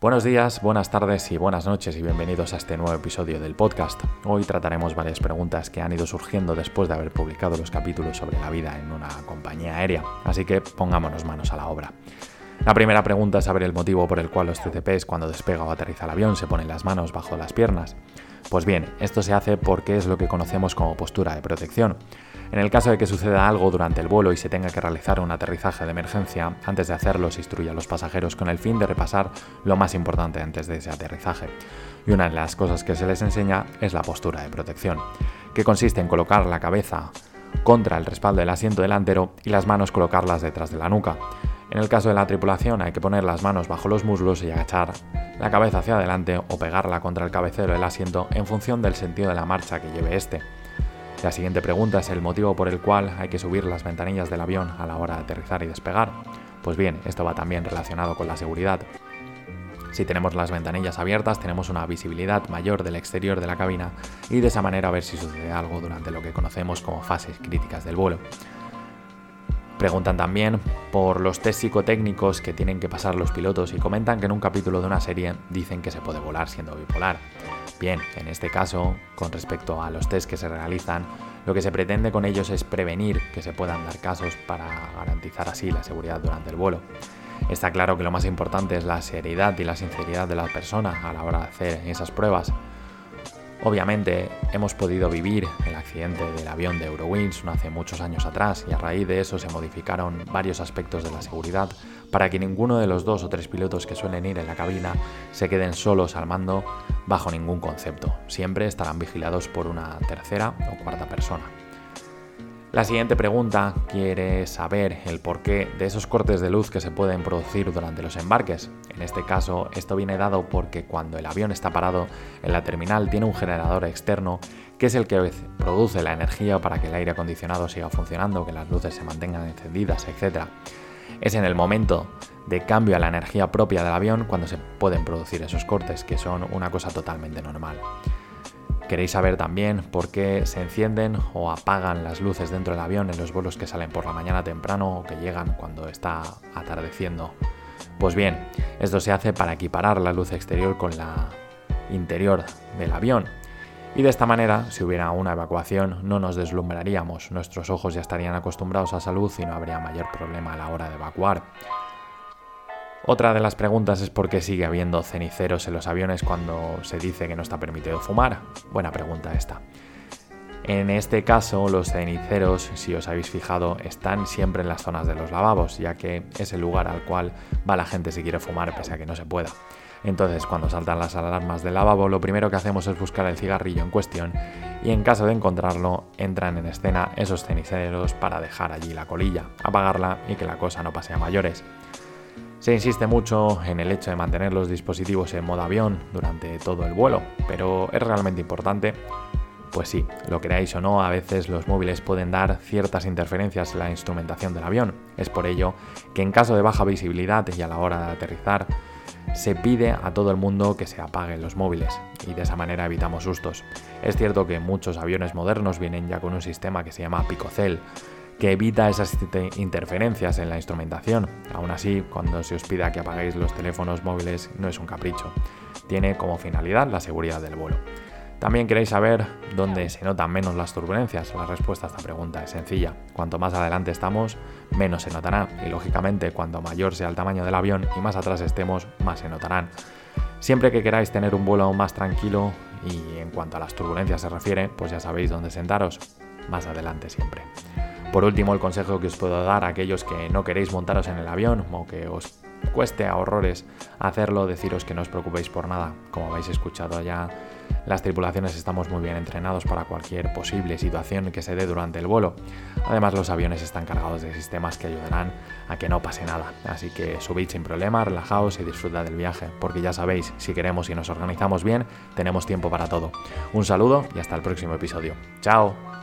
Buenos días, buenas tardes y buenas noches y bienvenidos a este nuevo episodio del podcast. Hoy trataremos varias preguntas que han ido surgiendo después de haber publicado los capítulos sobre la vida en una compañía aérea, así que pongámonos manos a la obra. La primera pregunta es saber el motivo por el cual los TCPs cuando despega o aterriza el avión se ponen las manos bajo las piernas. Pues bien, esto se hace porque es lo que conocemos como postura de protección. En el caso de que suceda algo durante el vuelo y se tenga que realizar un aterrizaje de emergencia, antes de hacerlo se instruye a los pasajeros con el fin de repasar lo más importante antes de ese aterrizaje. Y una de las cosas que se les enseña es la postura de protección, que consiste en colocar la cabeza contra el respaldo del asiento delantero y las manos colocarlas detrás de la nuca. En el caso de la tripulación hay que poner las manos bajo los muslos y agachar la cabeza hacia adelante o pegarla contra el cabecero del asiento en función del sentido de la marcha que lleve este. La siguiente pregunta es el motivo por el cual hay que subir las ventanillas del avión a la hora de aterrizar y despegar. Pues bien, esto va también relacionado con la seguridad. Si tenemos las ventanillas abiertas, tenemos una visibilidad mayor del exterior de la cabina y de esa manera ver si sucede algo durante lo que conocemos como fases críticas del vuelo. Preguntan también por los test psicotécnicos que tienen que pasar los pilotos y comentan que en un capítulo de una serie dicen que se puede volar siendo bipolar. Bien, en este caso, con respecto a los test que se realizan, lo que se pretende con ellos es prevenir que se puedan dar casos para garantizar así la seguridad durante el vuelo. Está claro que lo más importante es la seriedad y la sinceridad de la persona a la hora de hacer esas pruebas. Obviamente hemos podido vivir el accidente del avión de Eurowings hace muchos años atrás y a raíz de eso se modificaron varios aspectos de la seguridad para que ninguno de los dos o tres pilotos que suelen ir en la cabina se queden solos al mando bajo ningún concepto. Siempre estarán vigilados por una tercera o cuarta persona. La siguiente pregunta quiere saber el porqué de esos cortes de luz que se pueden producir durante los embarques. En este caso, esto viene dado porque cuando el avión está parado en la terminal tiene un generador externo que es el que produce la energía para que el aire acondicionado siga funcionando, que las luces se mantengan encendidas, etc. Es en el momento de cambio a la energía propia del avión cuando se pueden producir esos cortes, que son una cosa totalmente normal. Queréis saber también por qué se encienden o apagan las luces dentro del avión en los vuelos que salen por la mañana temprano o que llegan cuando está atardeciendo. Pues bien, esto se hace para equiparar la luz exterior con la interior del avión. Y de esta manera, si hubiera una evacuación, no nos deslumbraríamos, nuestros ojos ya estarían acostumbrados a esa luz y no habría mayor problema a la hora de evacuar. Otra de las preguntas es por qué sigue habiendo ceniceros en los aviones cuando se dice que no está permitido fumar. Buena pregunta esta. En este caso, los ceniceros, si os habéis fijado, están siempre en las zonas de los lavabos, ya que es el lugar al cual va la gente si quiere fumar, pese a que no se pueda. Entonces, cuando saltan las alarmas del lavabo, lo primero que hacemos es buscar el cigarrillo en cuestión y en caso de encontrarlo, entran en escena esos ceniceros para dejar allí la colilla, apagarla y que la cosa no pase a mayores. Se insiste mucho en el hecho de mantener los dispositivos en modo avión durante todo el vuelo, pero ¿es realmente importante? Pues sí, lo queráis o no, a veces los móviles pueden dar ciertas interferencias en la instrumentación del avión. Es por ello que en caso de baja visibilidad y a la hora de aterrizar, se pide a todo el mundo que se apaguen los móviles y de esa manera evitamos sustos. Es cierto que muchos aviones modernos vienen ya con un sistema que se llama Picocell, que evita esas interferencias en la instrumentación. Aún así, cuando se os pida que apaguéis los teléfonos móviles no es un capricho, tiene como finalidad la seguridad del vuelo. También queréis saber dónde se notan menos las turbulencias. La respuesta a esta pregunta es sencilla. Cuanto más adelante estamos, menos se notará. Y lógicamente, cuanto mayor sea el tamaño del avión y más atrás estemos, más se notarán. Siempre que queráis tener un vuelo más tranquilo y en cuanto a las turbulencias se refiere, pues ya sabéis dónde sentaros. Más adelante siempre. Por último, el consejo que os puedo dar a aquellos que no queréis montaros en el avión o que os cueste a horrores hacerlo, deciros que no os preocupéis por nada. Como habéis escuchado ya, las tripulaciones estamos muy bien entrenados para cualquier posible situación que se dé durante el vuelo. Además, los aviones están cargados de sistemas que ayudarán a que no pase nada. Así que subid sin problema, relajaos y disfrutad del viaje, porque ya sabéis, si queremos y nos organizamos bien, tenemos tiempo para todo. Un saludo y hasta el próximo episodio. ¡Chao!